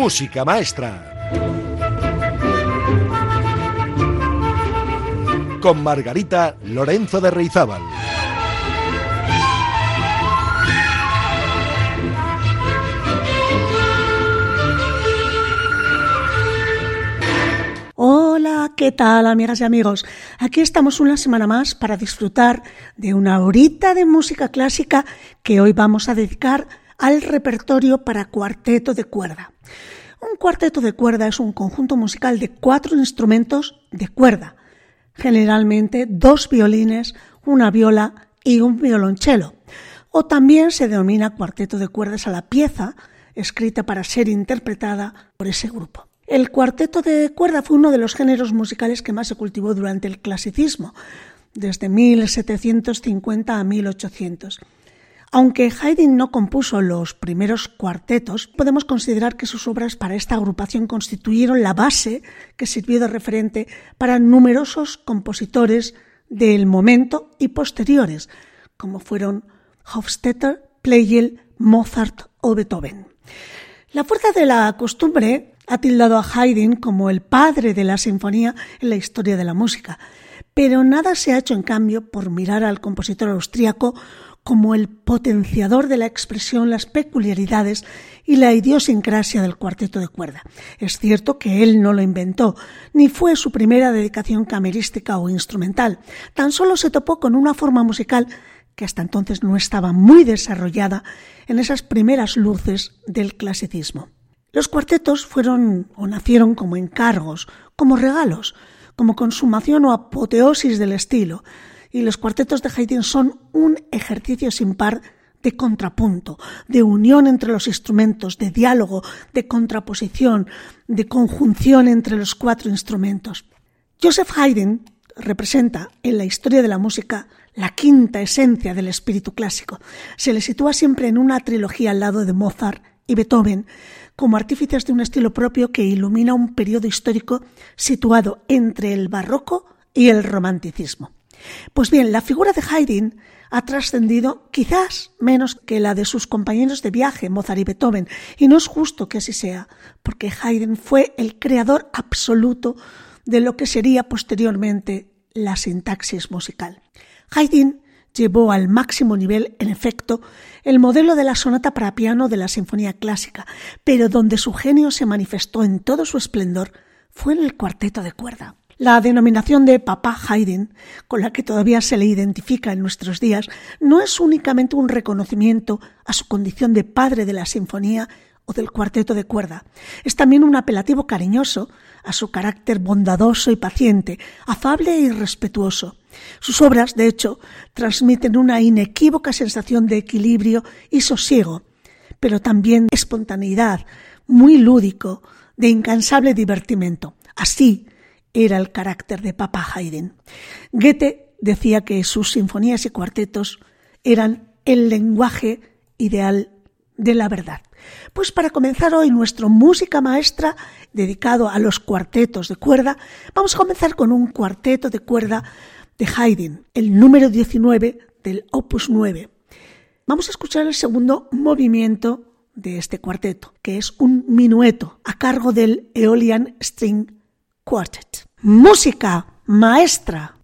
Música Maestra. Con Margarita Lorenzo de Reizábal. Hola, ¿qué tal amigas y amigos? Aquí estamos una semana más para disfrutar de una horita de música clásica que hoy vamos a dedicar al repertorio para cuarteto de cuerda. Un cuarteto de cuerda es un conjunto musical de cuatro instrumentos de cuerda, generalmente dos violines, una viola y un violonchelo. O también se denomina cuarteto de cuerdas a la pieza escrita para ser interpretada por ese grupo. El cuarteto de cuerda fue uno de los géneros musicales que más se cultivó durante el clasicismo, desde 1750 a 1800. Aunque Haydn no compuso los primeros cuartetos, podemos considerar que sus obras para esta agrupación constituyeron la base que sirvió de referente para numerosos compositores del momento y posteriores, como fueron Hofstetter, Pleyel, Mozart o Beethoven. La fuerza de la costumbre ha tildado a Haydn como el padre de la sinfonía en la historia de la música, pero nada se ha hecho en cambio por mirar al compositor austríaco como el potenciador de la expresión, las peculiaridades y la idiosincrasia del cuarteto de cuerda. Es cierto que él no lo inventó, ni fue su primera dedicación camerística o instrumental. Tan solo se topó con una forma musical que hasta entonces no estaba muy desarrollada en esas primeras luces del clasicismo. Los cuartetos fueron o nacieron como encargos, como regalos, como consumación o apoteosis del estilo, y los cuartetos de Haydn son un ejercicio sin par de contrapunto, de unión entre los instrumentos, de diálogo, de contraposición, de conjunción entre los cuatro instrumentos. Joseph Haydn representa en la historia de la música la quinta esencia del espíritu clásico. Se le sitúa siempre en una trilogía al lado de Mozart y Beethoven, como artífices de un estilo propio que ilumina un periodo histórico situado entre el barroco y el romanticismo. Pues bien, la figura de Haydn ha trascendido quizás menos que la de sus compañeros de viaje, Mozart y Beethoven, y no es justo que así sea, porque Haydn fue el creador absoluto de lo que sería posteriormente la sintaxis musical. Haydn llevó al máximo nivel, en efecto, el modelo de la sonata para piano de la Sinfonía Clásica, pero donde su genio se manifestó en todo su esplendor fue en el cuarteto de cuerda. La denominación de Papá Haydn, con la que todavía se le identifica en nuestros días, no es únicamente un reconocimiento a su condición de padre de la sinfonía o del cuarteto de cuerda. Es también un apelativo cariñoso a su carácter bondadoso y paciente, afable y respetuoso. Sus obras, de hecho, transmiten una inequívoca sensación de equilibrio y sosiego, pero también de espontaneidad, muy lúdico, de incansable divertimento. Así, era el carácter de Papa Haydn. Goethe decía que sus sinfonías y cuartetos eran el lenguaje ideal de la verdad. Pues para comenzar hoy nuestra música maestra dedicado a los cuartetos de cuerda, vamos a comenzar con un cuarteto de cuerda de Haydn, el número 19 del Opus 9. Vamos a escuchar el segundo movimiento de este cuarteto, que es un minueto a cargo del Aeolian String Música maestra.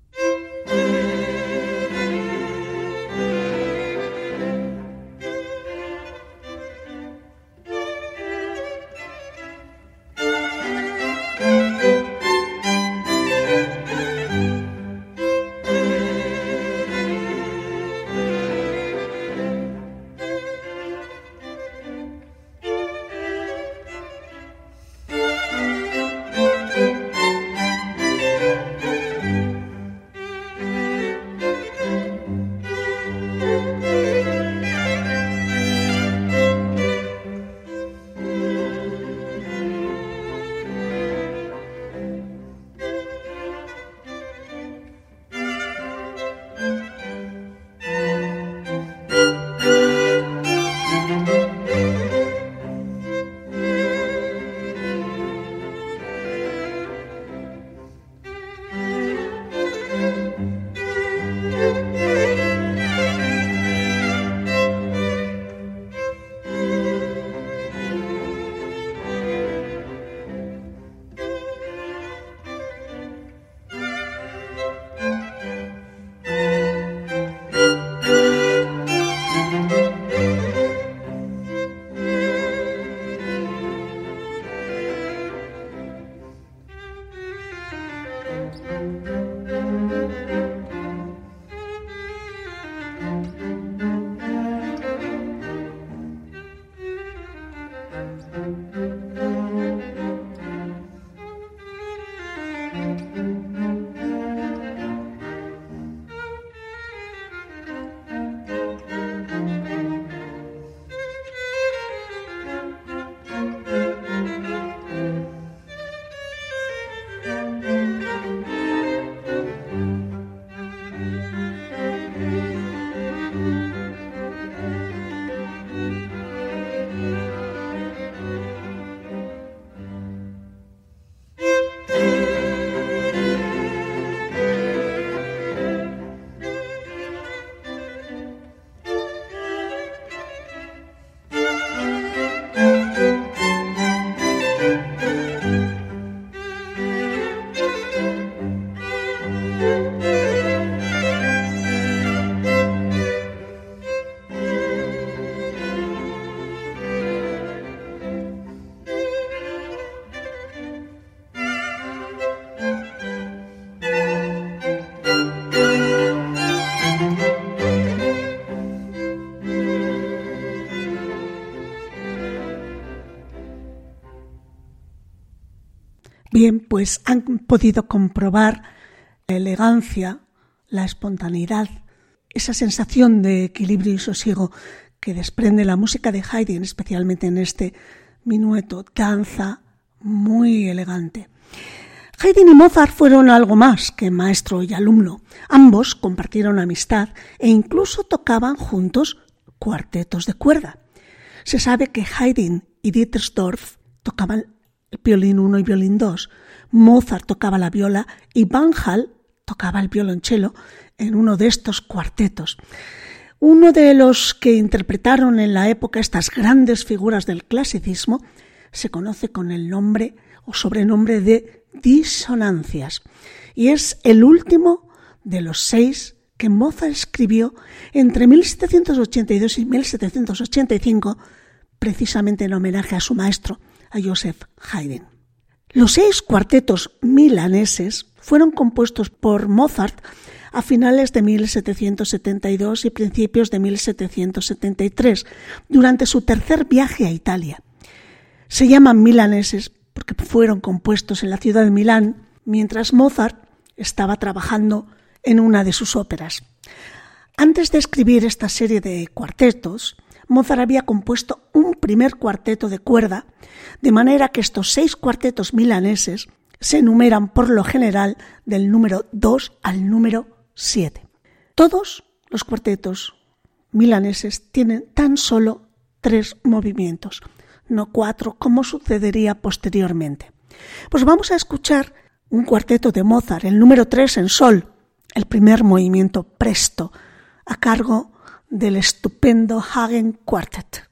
Bien, pues han podido comprobar la elegancia, la espontaneidad, esa sensación de equilibrio y sosiego que desprende la música de Haydn, especialmente en este minueto, danza muy elegante. Haydn y Mozart fueron algo más que maestro y alumno. Ambos compartieron amistad e incluso tocaban juntos cuartetos de cuerda. Se sabe que Haydn y Dietersdorf tocaban violín 1 y violín 2. Mozart tocaba la viola y Van Hal tocaba el violonchelo en uno de estos cuartetos. Uno de los que interpretaron en la época estas grandes figuras del clasicismo se conoce con el nombre o sobrenombre de disonancias y es el último de los seis que Mozart escribió entre 1782 y 1785 precisamente en homenaje a su maestro, Joseph Haydn. Los seis cuartetos milaneses fueron compuestos por Mozart a finales de 1772 y principios de 1773, durante su tercer viaje a Italia. Se llaman milaneses porque fueron compuestos en la ciudad de Milán mientras Mozart estaba trabajando en una de sus óperas. Antes de escribir esta serie de cuartetos, Mozart había compuesto un primer cuarteto de cuerda, de manera que estos seis cuartetos milaneses se enumeran por lo general del número 2 al número 7. Todos los cuartetos milaneses tienen tan solo tres movimientos, no cuatro como sucedería posteriormente. Pues vamos a escuchar un cuarteto de Mozart, el número 3 en sol, el primer movimiento presto, a cargo del estupendo Hagen Quartet.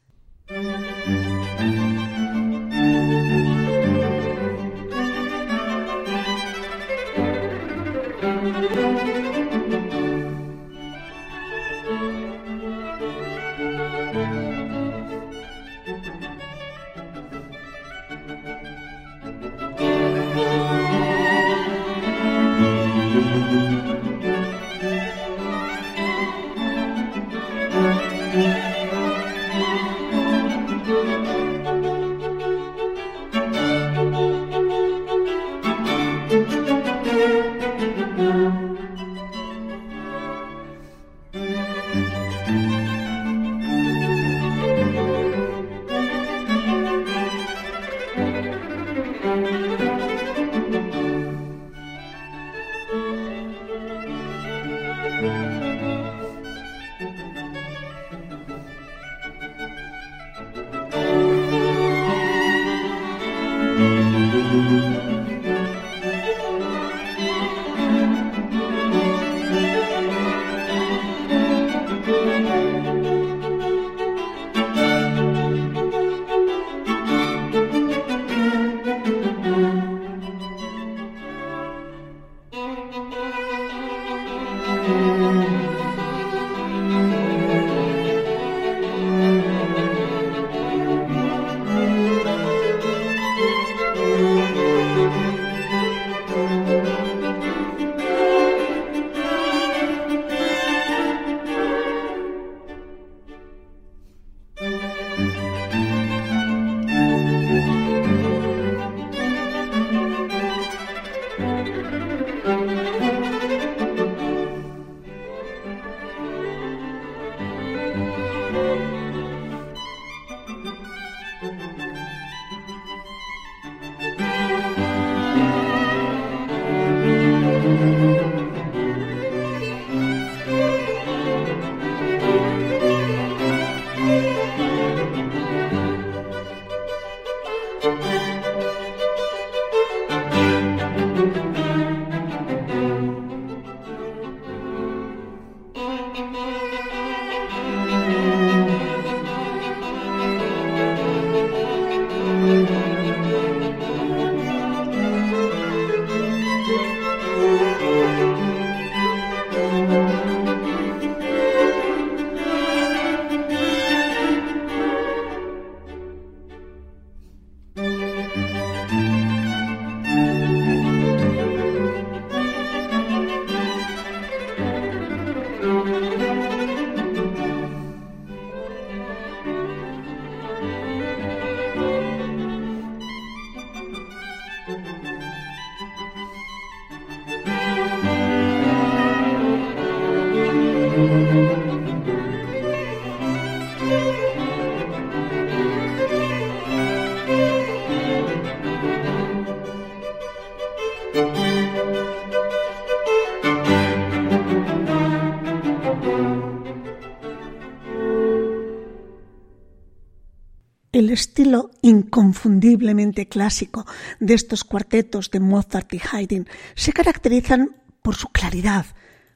Estilo inconfundiblemente clásico de estos cuartetos de Mozart y Haydn se caracterizan por su claridad,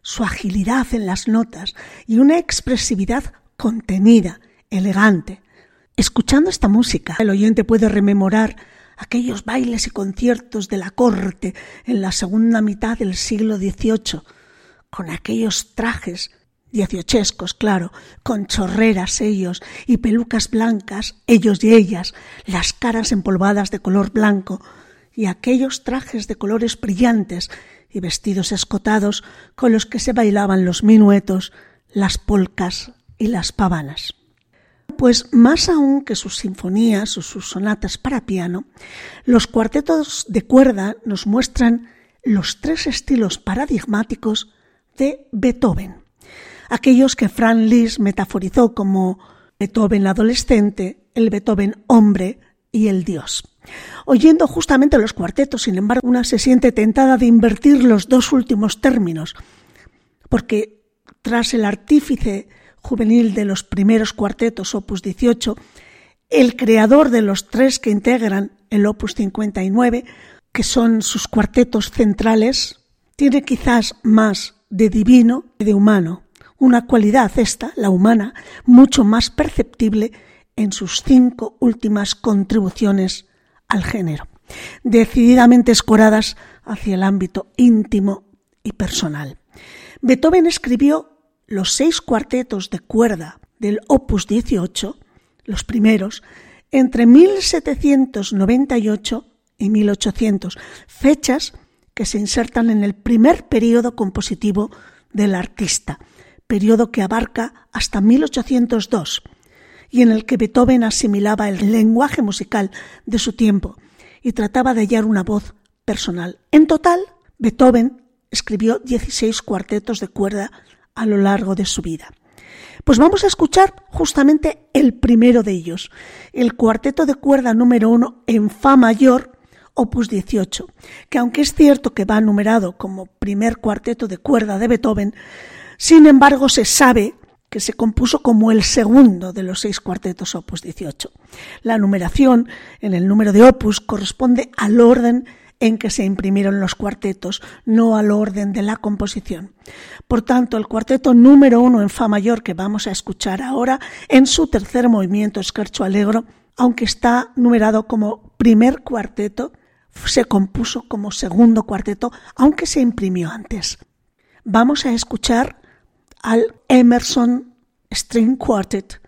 su agilidad en las notas y una expresividad contenida, elegante. Escuchando esta música, el oyente puede rememorar aquellos bailes y conciertos de la corte en la segunda mitad del siglo XVIII, con aquellos trajes dieciochescos, claro, con chorreras ellos y pelucas blancas, ellos y ellas, las caras empolvadas de color blanco, y aquellos trajes de colores brillantes y vestidos escotados con los que se bailaban los minuetos, las polcas y las pavanas. Pues más aún que sus sinfonías o sus sonatas para piano, los cuartetos de cuerda nos muestran los tres estilos paradigmáticos de Beethoven aquellos que Franz Liszt metaforizó como Beethoven adolescente, el Beethoven hombre y el Dios. Oyendo justamente los cuartetos, sin embargo, una se siente tentada de invertir los dos últimos términos, porque tras el artífice juvenil de los primeros cuartetos, opus 18, el creador de los tres que integran el opus 59, que son sus cuartetos centrales, tiene quizás más de divino que de humano, una cualidad esta, la humana, mucho más perceptible en sus cinco últimas contribuciones al género, decididamente escoradas hacia el ámbito íntimo y personal. Beethoven escribió los seis cuartetos de cuerda del opus 18, los primeros, entre 1798 y 1800, fechas que se insertan en el primer periodo compositivo del artista, periodo que abarca hasta 1802 y en el que Beethoven asimilaba el lenguaje musical de su tiempo y trataba de hallar una voz personal. En total, Beethoven escribió 16 cuartetos de cuerda a lo largo de su vida. Pues vamos a escuchar justamente el primero de ellos, el cuarteto de cuerda número uno en Fa mayor, opus 18, que aunque es cierto que va numerado como primer cuarteto de cuerda de Beethoven, sin embargo, se sabe que se compuso como el segundo de los seis cuartetos opus 18. La numeración en el número de opus corresponde al orden en que se imprimieron los cuartetos, no al orden de la composición. Por tanto, el cuarteto número uno en Fa mayor que vamos a escuchar ahora, en su tercer movimiento Scherzo Allegro, aunque está numerado como primer cuarteto, se compuso como segundo cuarteto, aunque se imprimió antes. Vamos a escuchar al Emerson String Quartet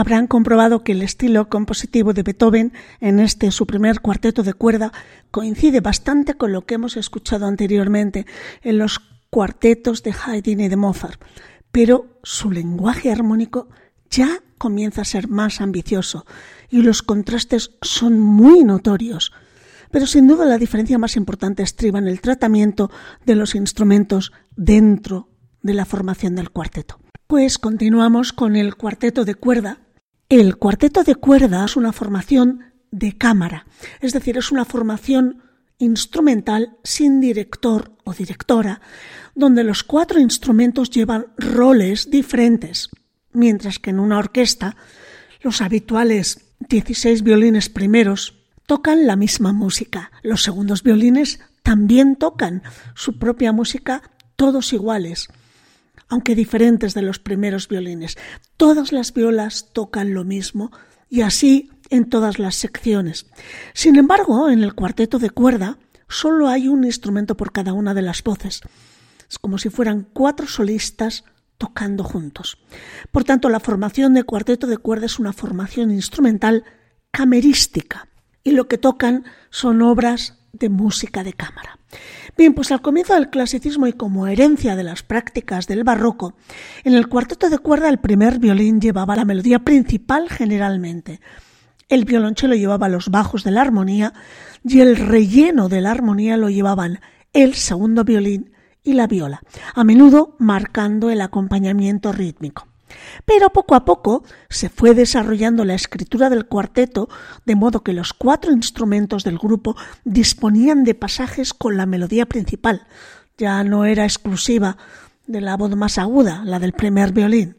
habrán comprobado que el estilo compositivo de Beethoven en este su primer cuarteto de cuerda coincide bastante con lo que hemos escuchado anteriormente en los cuartetos de Haydn y de Mozart, pero su lenguaje armónico ya comienza a ser más ambicioso y los contrastes son muy notorios. Pero sin duda la diferencia más importante estriba en el tratamiento de los instrumentos dentro de la formación del cuarteto. Pues continuamos con el cuarteto de cuerda. El cuarteto de cuerda es una formación de cámara, es decir, es una formación instrumental sin director o directora, donde los cuatro instrumentos llevan roles diferentes, mientras que en una orquesta los habituales 16 violines primeros tocan la misma música, los segundos violines también tocan su propia música todos iguales, aunque diferentes de los primeros violines. Todas las violas tocan lo mismo y así en todas las secciones. Sin embargo, en el cuarteto de cuerda solo hay un instrumento por cada una de las voces. Es como si fueran cuatro solistas tocando juntos. Por tanto, la formación de cuarteto de cuerda es una formación instrumental camerística y lo que tocan son obras de música de cámara. Bien, pues al comienzo del clasicismo y como herencia de las prácticas del barroco, en el cuarteto de cuerda el primer violín llevaba la melodía principal generalmente. El violonchelo llevaba los bajos de la armonía y el relleno de la armonía lo llevaban el segundo violín y la viola, a menudo marcando el acompañamiento rítmico. Pero poco a poco se fue desarrollando la escritura del cuarteto, de modo que los cuatro instrumentos del grupo disponían de pasajes con la melodía principal. Ya no era exclusiva de la voz más aguda, la del primer violín.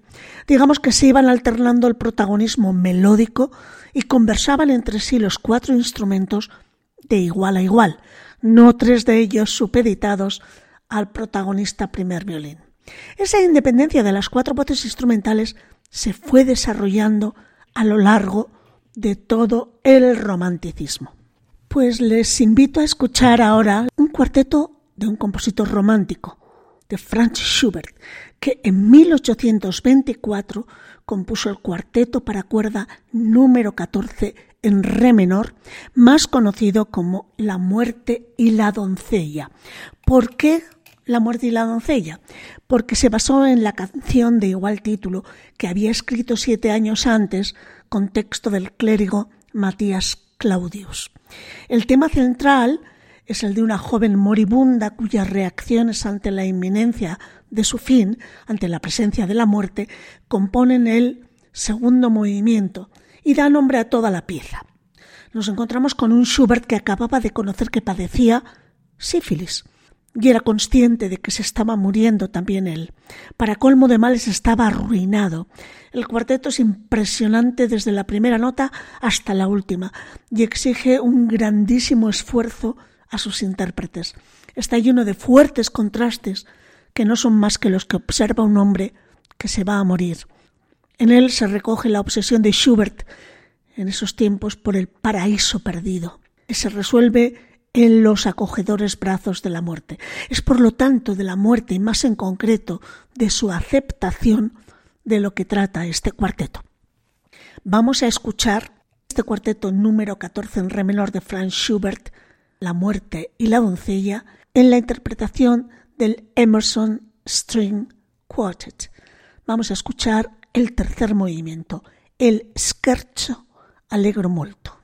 Digamos que se iban alternando el protagonismo melódico y conversaban entre sí los cuatro instrumentos de igual a igual, no tres de ellos supeditados al protagonista primer violín. Esa independencia de las cuatro voces instrumentales se fue desarrollando a lo largo de todo el romanticismo. Pues les invito a escuchar ahora un cuarteto de un compositor romántico, de Franz Schubert, que en 1824 compuso el cuarteto para cuerda número 14 en re menor, más conocido como La muerte y la doncella. ¿Por qué la muerte y la doncella, porque se basó en la canción de igual título que había escrito siete años antes con texto del clérigo Matías Claudius. El tema central es el de una joven moribunda cuyas reacciones ante la inminencia de su fin, ante la presencia de la muerte, componen el segundo movimiento y da nombre a toda la pieza. Nos encontramos con un Schubert que acababa de conocer que padecía sífilis y era consciente de que se estaba muriendo también él. Para colmo de males estaba arruinado. El cuarteto es impresionante desde la primera nota hasta la última y exige un grandísimo esfuerzo a sus intérpretes. Está lleno de fuertes contrastes que no son más que los que observa un hombre que se va a morir. En él se recoge la obsesión de Schubert en esos tiempos por el paraíso perdido. Y se resuelve en los acogedores brazos de la muerte. Es por lo tanto de la muerte y más en concreto de su aceptación de lo que trata este cuarteto. Vamos a escuchar este cuarteto número 14 en re menor de Franz Schubert, La muerte y la doncella, en la interpretación del Emerson String Quartet. Vamos a escuchar el tercer movimiento, el Scherzo Allegro Molto.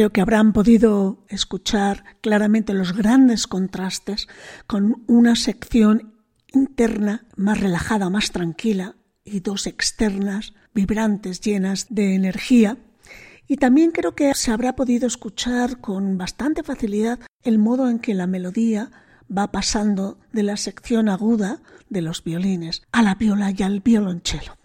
Creo que habrán podido escuchar claramente los grandes contrastes con una sección interna más relajada, más tranquila, y dos externas, vibrantes, llenas de energía. Y también creo que se habrá podido escuchar con bastante facilidad el modo en que la melodía va pasando de la sección aguda de los violines a la viola y al violonchelo.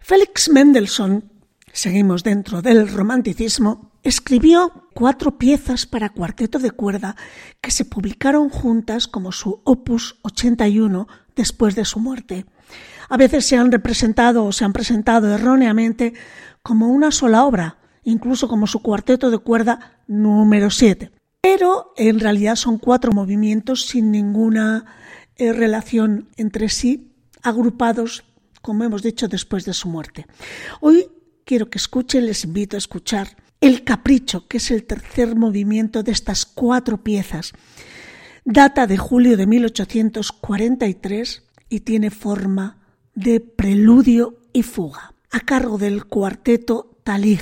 Félix Mendelssohn, seguimos dentro del romanticismo, Escribió cuatro piezas para cuarteto de cuerda que se publicaron juntas como su opus 81 después de su muerte. A veces se han representado o se han presentado erróneamente como una sola obra, incluso como su cuarteto de cuerda número 7. Pero en realidad son cuatro movimientos sin ninguna eh, relación entre sí, agrupados, como hemos dicho, después de su muerte. Hoy quiero que escuchen, les invito a escuchar el Capricho, que es el tercer movimiento de estas cuatro piezas. Data de julio de 1843 y tiene forma de preludio y fuga, a cargo del cuarteto Talig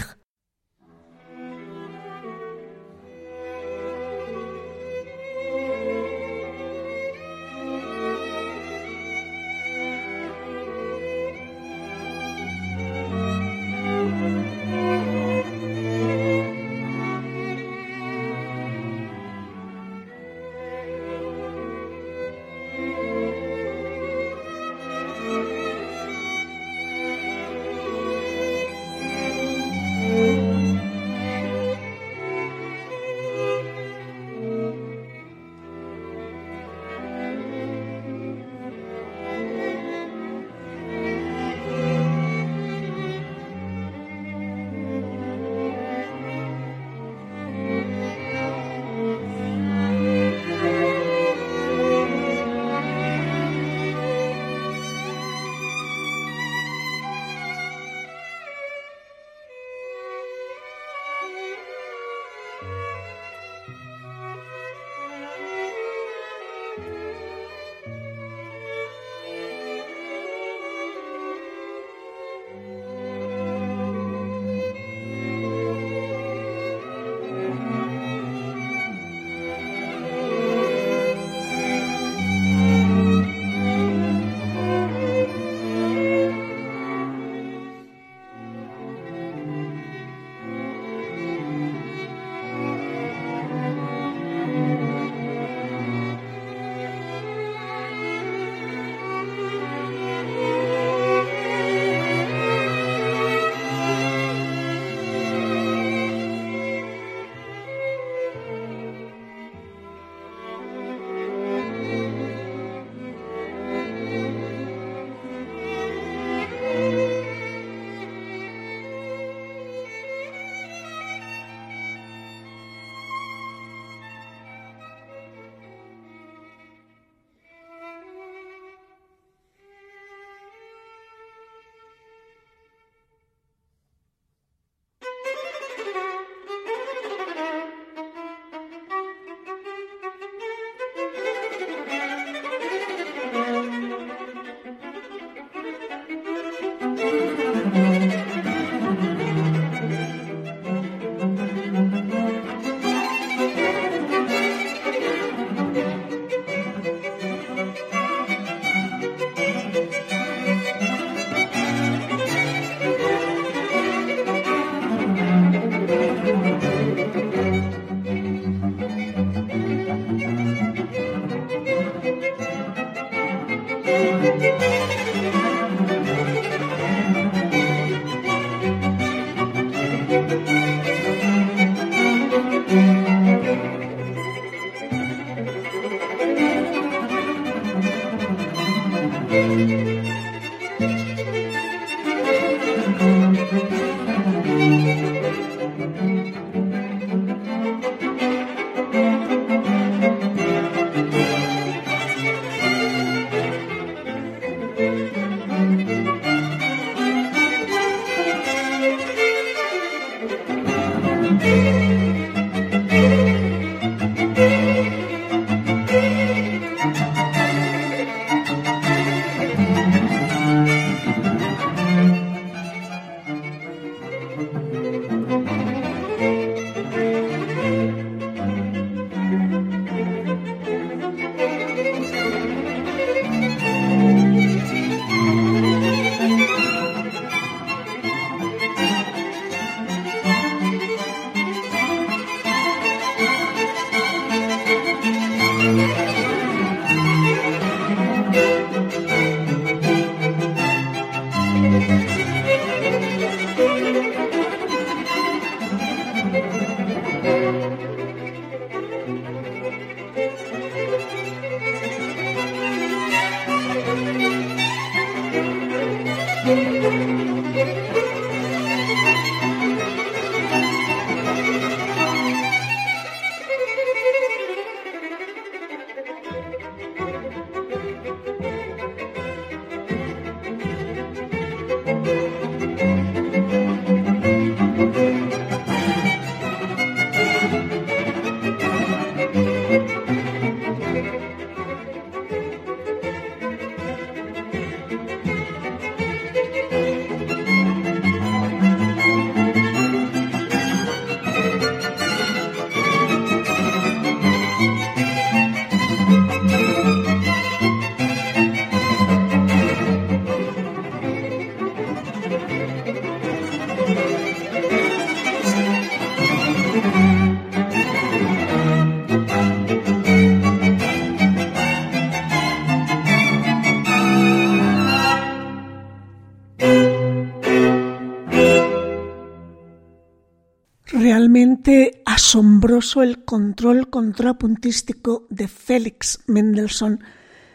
el control contrapuntístico de Félix Mendelssohn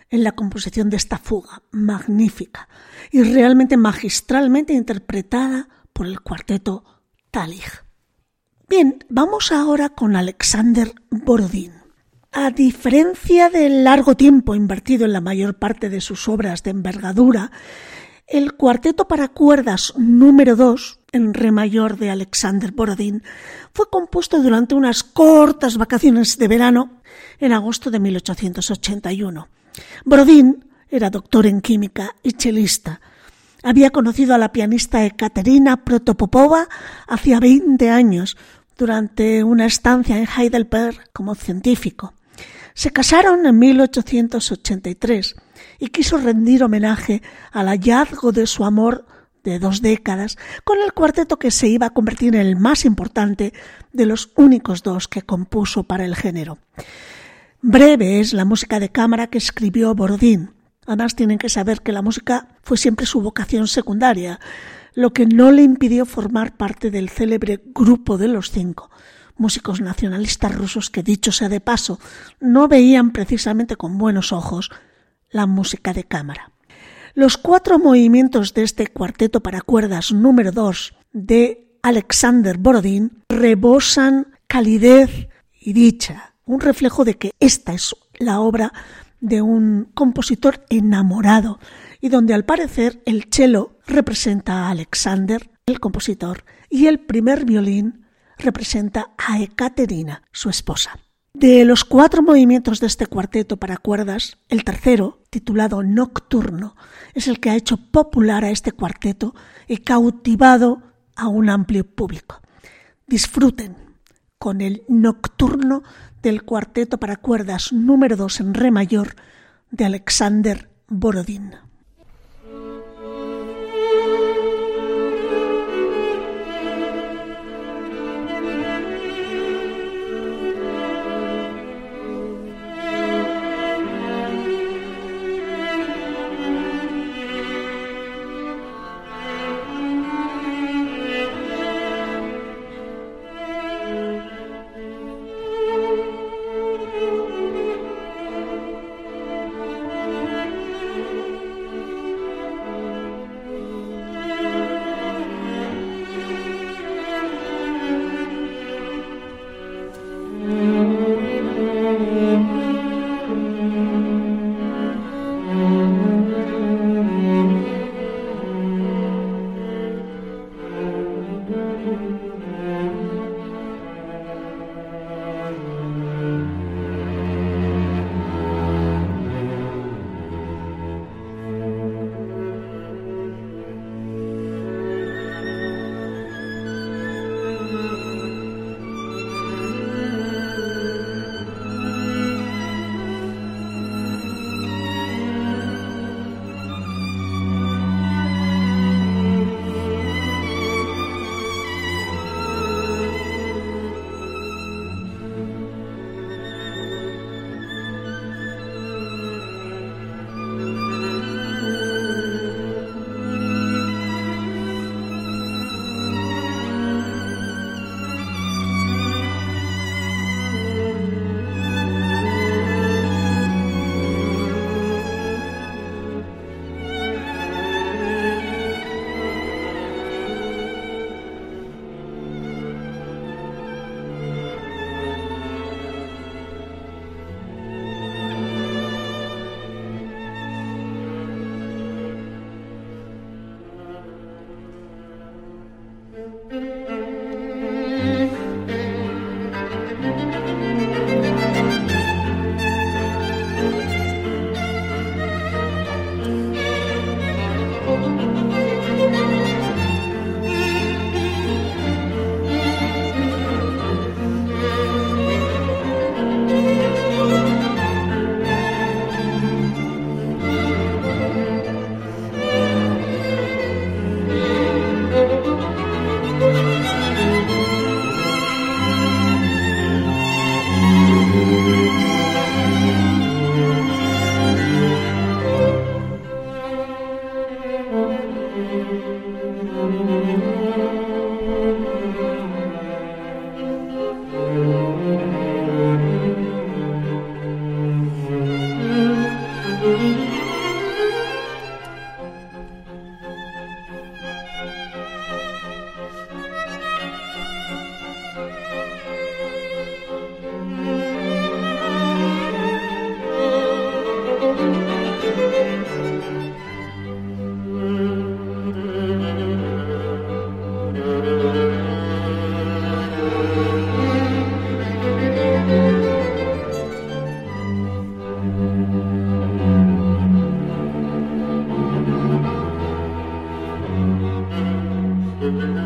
en la composición de esta fuga, magnífica y realmente magistralmente interpretada por el cuarteto Talig. Bien, vamos ahora con Alexander Borodín. A diferencia del largo tiempo invertido en la mayor parte de sus obras de envergadura, el cuarteto para cuerdas número 2, en re mayor de Alexander Borodín, fue compuesto durante unas cortas vacaciones de verano en agosto de 1881. Borodín era doctor en química y chelista. Había conocido a la pianista Ekaterina Protopopova hacía 20 años durante una estancia en Heidelberg como científico. Se casaron en 1883 y quiso rendir homenaje al hallazgo de su amor de dos décadas con el cuarteto que se iba a convertir en el más importante de los únicos dos que compuso para el género. Breve es la música de cámara que escribió Borodín. Además tienen que saber que la música fue siempre su vocación secundaria, lo que no le impidió formar parte del célebre Grupo de los Cinco, músicos nacionalistas rusos que, dicho sea de paso, no veían precisamente con buenos ojos la música de cámara. Los cuatro movimientos de este cuarteto para cuerdas número 2 de Alexander Borodín rebosan calidez y dicha, un reflejo de que esta es la obra de un compositor enamorado y donde al parecer el cello representa a Alexander, el compositor, y el primer violín representa a Ekaterina, su esposa. De los cuatro movimientos de este cuarteto para cuerdas, el tercero, titulado Nocturno, es el que ha hecho popular a este cuarteto y cautivado a un amplio público. Disfruten con el Nocturno del cuarteto para cuerdas número 2 en re mayor de Alexander Borodín.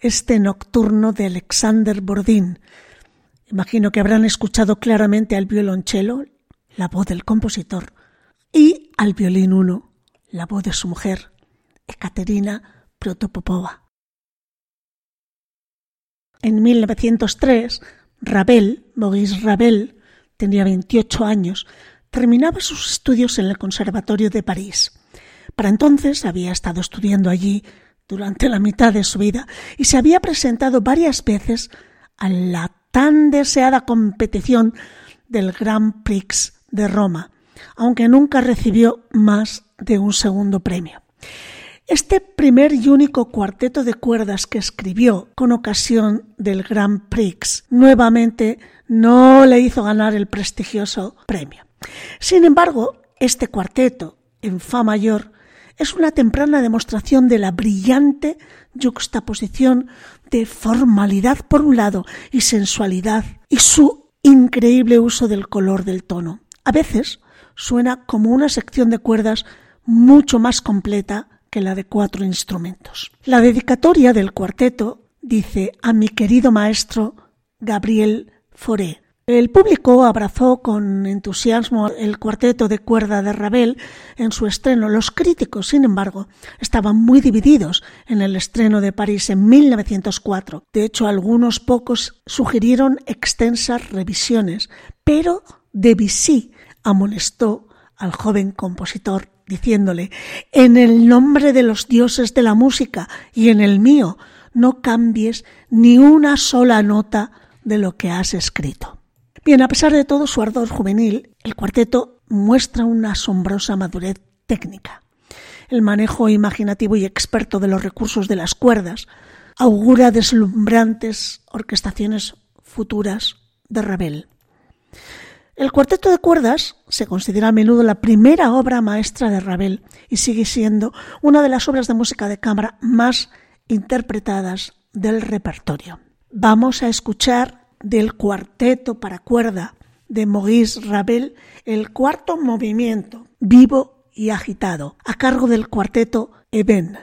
Este nocturno de Alexander Bordín. Imagino que habrán escuchado claramente al violonchelo, la voz del compositor, y al violín uno, la voz de su mujer, Ekaterina Protopopova. En 1903, Ravel, Maurice Ravel, tenía 28 años, terminaba sus estudios en el Conservatorio de París. Para entonces había estado estudiando allí durante la mitad de su vida y se había presentado varias veces a la tan deseada competición del Grand Prix de Roma, aunque nunca recibió más de un segundo premio. Este primer y único cuarteto de cuerdas que escribió con ocasión del Grand Prix nuevamente no le hizo ganar el prestigioso premio. Sin embargo, este cuarteto, en Fa mayor, es una temprana demostración de la brillante juxtaposición de formalidad por un lado y sensualidad y su increíble uso del color del tono. A veces suena como una sección de cuerdas mucho más completa que la de cuatro instrumentos. La dedicatoria del cuarteto dice a mi querido maestro Gabriel Fauré, el público abrazó con entusiasmo el cuarteto de cuerda de Ravel en su estreno. Los críticos, sin embargo, estaban muy divididos en el estreno de París en 1904. De hecho, algunos pocos sugirieron extensas revisiones, pero Debussy amonestó al joven compositor diciéndole En el nombre de los dioses de la música y en el mío, no cambies ni una sola nota de lo que has escrito. Bien, a pesar de todo su ardor juvenil, el cuarteto muestra una asombrosa madurez técnica. El manejo imaginativo y experto de los recursos de las cuerdas augura deslumbrantes orquestaciones futuras de Ravel. El cuarteto de cuerdas se considera a menudo la primera obra maestra de Ravel y sigue siendo una de las obras de música de cámara más interpretadas del repertorio. Vamos a escuchar del cuarteto para cuerda de Maurice Ravel, el cuarto movimiento, vivo y agitado, a cargo del cuarteto Eben.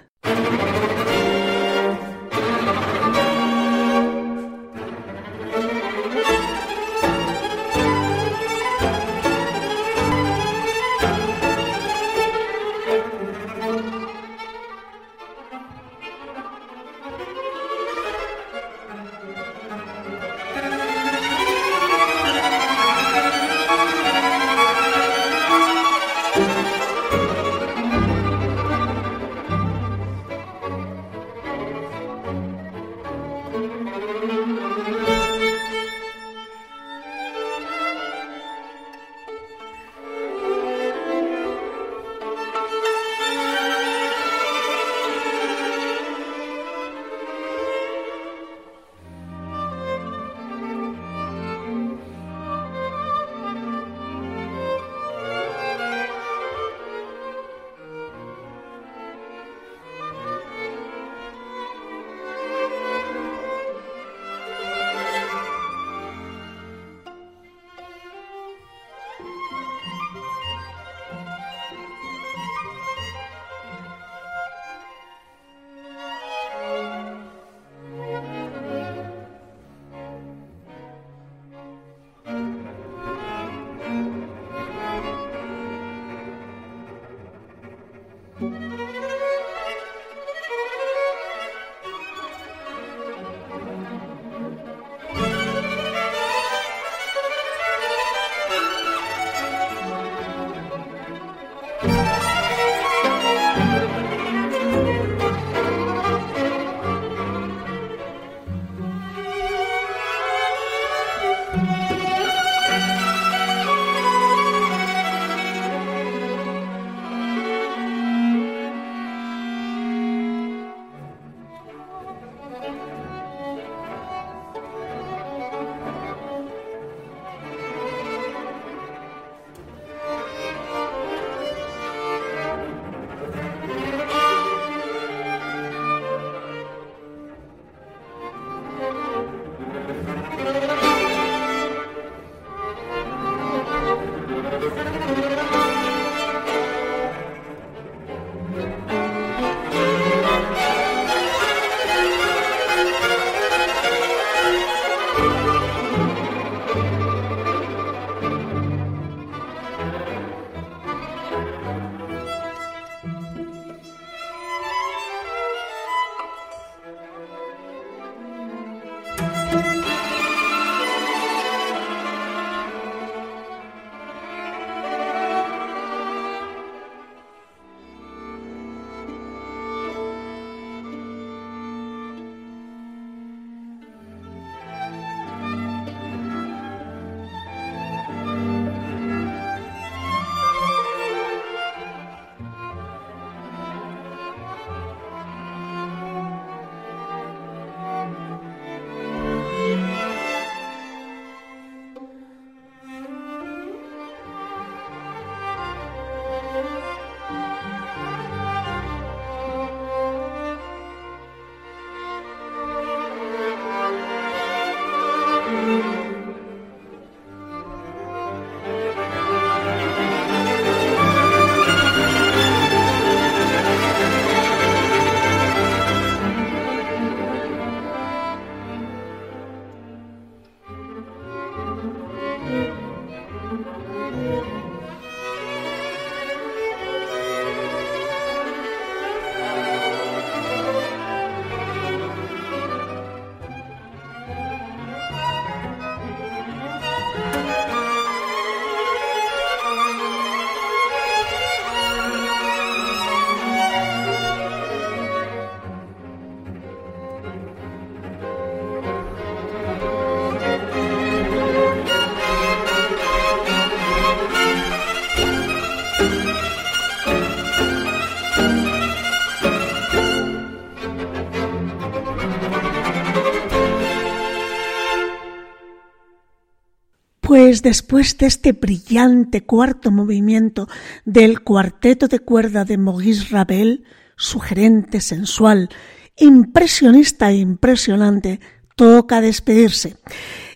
Después de este brillante cuarto movimiento del cuarteto de cuerda de Maurice Ravel, sugerente, sensual, impresionista e impresionante, toca despedirse.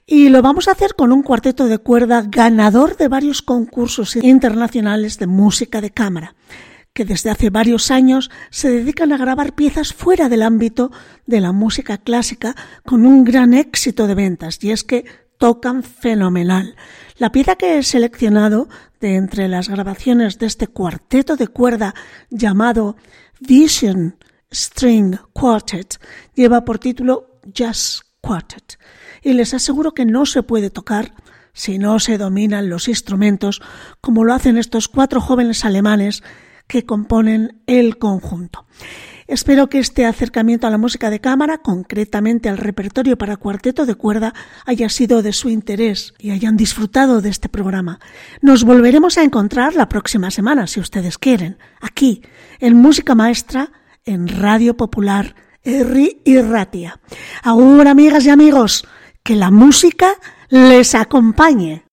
Y lo vamos a hacer con un cuarteto de cuerda ganador de varios concursos internacionales de música de cámara que desde hace varios años se dedican a grabar piezas fuera del ámbito de la música clásica con un gran éxito de ventas. Y es que tocan fenomenal. La pieza que he seleccionado de entre las grabaciones de este cuarteto de cuerda llamado Vision String Quartet lleva por título Jazz Quartet y les aseguro que no se puede tocar si no se dominan los instrumentos como lo hacen estos cuatro jóvenes alemanes que componen el conjunto. Espero que este acercamiento a la música de cámara, concretamente al repertorio para cuarteto de cuerda, haya sido de su interés y hayan disfrutado de este programa. Nos volveremos a encontrar la próxima semana, si ustedes quieren, aquí, en Música Maestra, en Radio Popular R y Ratia. Ahora, amigas y amigos, que la música les acompañe.